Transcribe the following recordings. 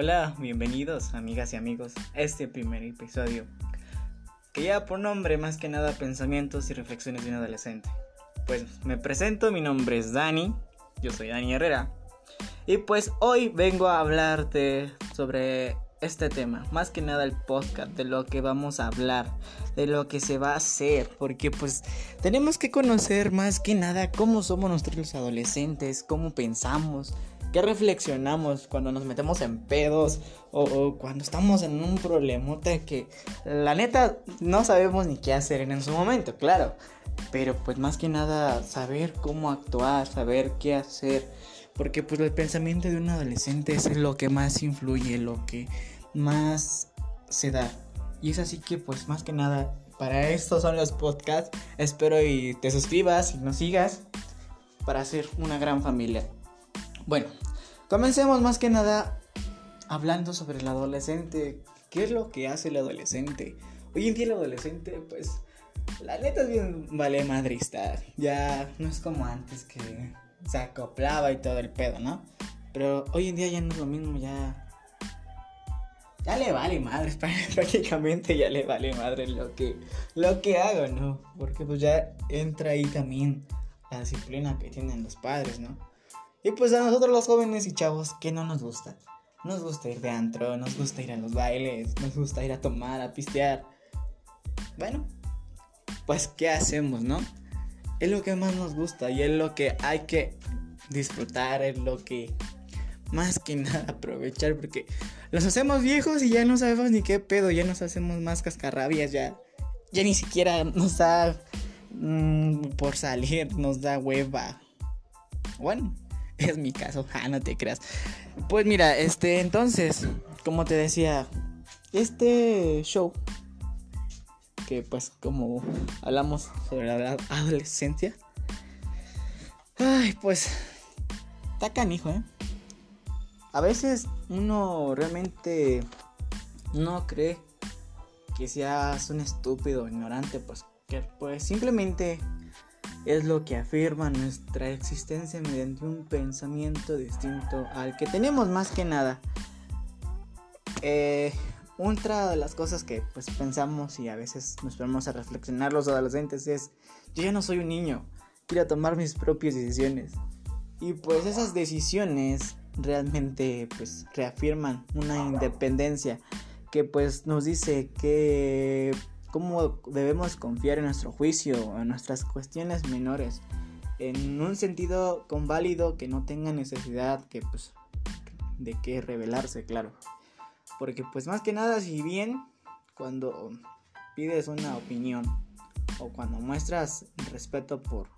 Hola, bienvenidos amigas y amigos a este primer episodio que lleva por nombre más que nada pensamientos y reflexiones de un adolescente. Pues me presento, mi nombre es Dani, yo soy Dani Herrera y pues hoy vengo a hablarte sobre este tema, más que nada el podcast, de lo que vamos a hablar, de lo que se va a hacer, porque pues tenemos que conocer más que nada cómo somos nosotros adolescentes, cómo pensamos, ¿Qué reflexionamos cuando nos metemos en pedos o, cuando estamos en un problemote que la neta no sabemos ni qué hacer en su momento, claro? Pero pues más que nada saber cómo actuar, saber qué hacer, porque pues el pensamiento de un adolescente es lo que más influye, lo que más se da. Y es así que pues más que nada para estos son los podcasts. Espero y te suscribas y nos sigas para hacer una gran familia. Bueno, comencemos más que nada hablando sobre el adolescente. ¿Qué es lo que hace el adolescente? Hoy en día el adolescente, pues, la neta es bien vale madrista. Ya no es como antes que se acoplaba y todo el pedo, ¿no? Pero hoy en día ya no es lo mismo, ya. Ya le vale madre, prácticamente ya le vale madre lo que, lo que hago, ¿no? Porque pues ya entra ahí también la disciplina que tienen los padres, ¿no? Y pues a nosotros los jóvenes y chavos, ¿qué no nos gusta? Nos gusta ir de antro, nos gusta ir a los bailes, nos gusta ir a tomar, a pistear. Bueno, pues ¿qué hacemos, no? Es lo que más nos gusta y es lo que hay que disfrutar, es lo que más que nada aprovechar porque los hacemos viejos y ya no sabemos ni qué pedo, ya nos hacemos más cascarrabias, ya, ya ni siquiera nos da mm, por salir, nos da hueva. Bueno, es mi caso, ah, no te creas. Pues mira, este, entonces, como te decía, este show, que pues como hablamos sobre la adolescencia, ay, pues, está canijo, ¿eh? A veces uno realmente no cree que seas un estúpido, ignorante, pues que pues simplemente es lo que afirma nuestra existencia mediante un pensamiento distinto al que tenemos más que nada. Eh, otra de las cosas que pues pensamos y a veces nos ponemos a reflexionar los adolescentes es, yo ya no soy un niño, quiero tomar mis propias decisiones. Y pues esas decisiones realmente pues reafirman una independencia que pues nos dice que cómo debemos confiar en nuestro juicio, en nuestras cuestiones menores, en un sentido conválido que no tenga necesidad que, pues, de que revelarse, claro. Porque pues más que nada, si bien cuando pides una opinión o cuando muestras respeto por,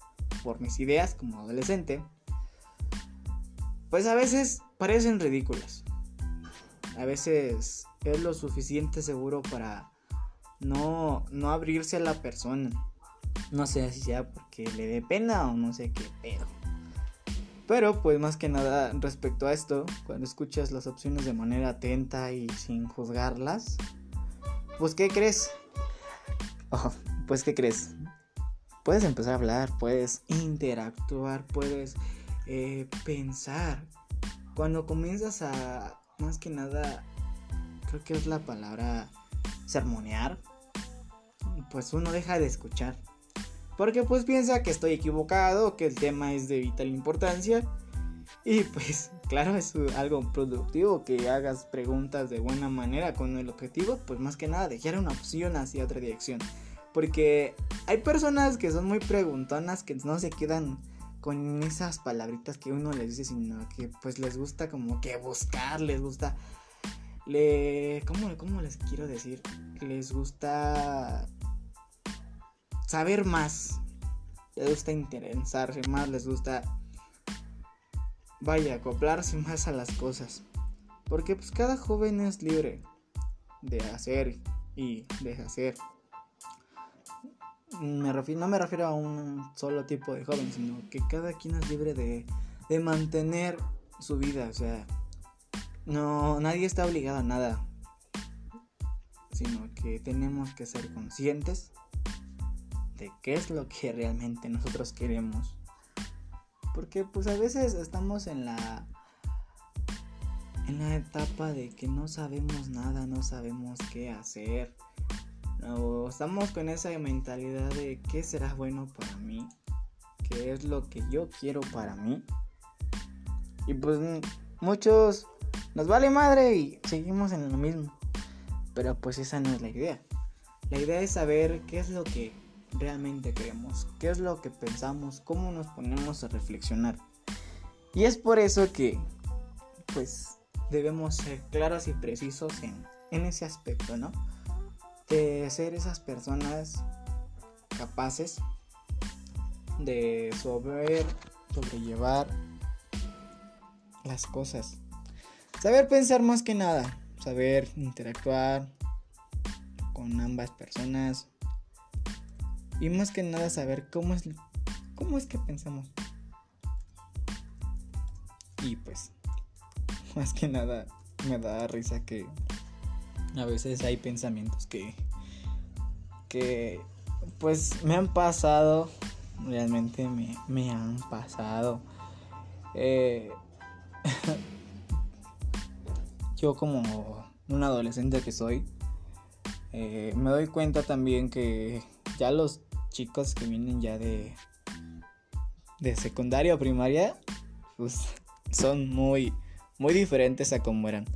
por mis ideas como adolescente, pues a veces parecen ridículas. A veces es lo suficiente seguro para no, no abrirse a la persona. No sé si sea porque le dé pena o no sé qué pero Pero pues más que nada respecto a esto, cuando escuchas las opciones de manera atenta y sin juzgarlas, pues ¿qué crees? Oh, pues ¿qué crees? Puedes empezar a hablar, puedes interactuar, puedes eh, pensar. Cuando comienzas a, más que nada, creo que es la palabra sermonear, pues uno deja de escuchar. Porque pues piensa que estoy equivocado, que el tema es de vital importancia. Y pues claro, es algo productivo que hagas preguntas de buena manera con el objetivo, pues más que nada dejar una opción hacia otra dirección. Porque hay personas que son muy preguntonas que no se quedan con esas palabritas que uno les dice, sino que pues les gusta como que buscar, les gusta... Le, ¿cómo, ¿Cómo les quiero decir? Les gusta saber más. Les gusta interesarse más, les gusta, vaya, acoplarse más a las cosas. Porque pues cada joven es libre de hacer y deshacer. No me refiero a un solo tipo de joven, sino que cada quien es libre de, de mantener su vida. O sea, no, nadie está obligado a nada. Sino que tenemos que ser conscientes qué es lo que realmente nosotros queremos. Porque pues a veces estamos en la en la etapa de que no sabemos nada, no sabemos qué hacer. Estamos con esa mentalidad de qué será bueno para mí, qué es lo que yo quiero para mí. Y pues muchos nos vale madre y seguimos en lo mismo. Pero pues esa no es la idea. La idea es saber qué es lo que realmente queremos, qué es lo que pensamos, cómo nos ponemos a reflexionar. Y es por eso que pues debemos ser claros y precisos en, en ese aspecto, ¿no? De ser esas personas capaces de sobre, sobrellevar las cosas. Saber pensar más que nada, saber interactuar con ambas personas y más que nada saber cómo es cómo es que pensamos. Y pues más que nada me da risa que a veces hay pensamientos que que pues me han pasado realmente me, me han pasado eh, yo como un adolescente que soy eh, me doy cuenta también que ya los chicos que vienen ya de de secundaria o primaria pues son muy muy diferentes a como eran.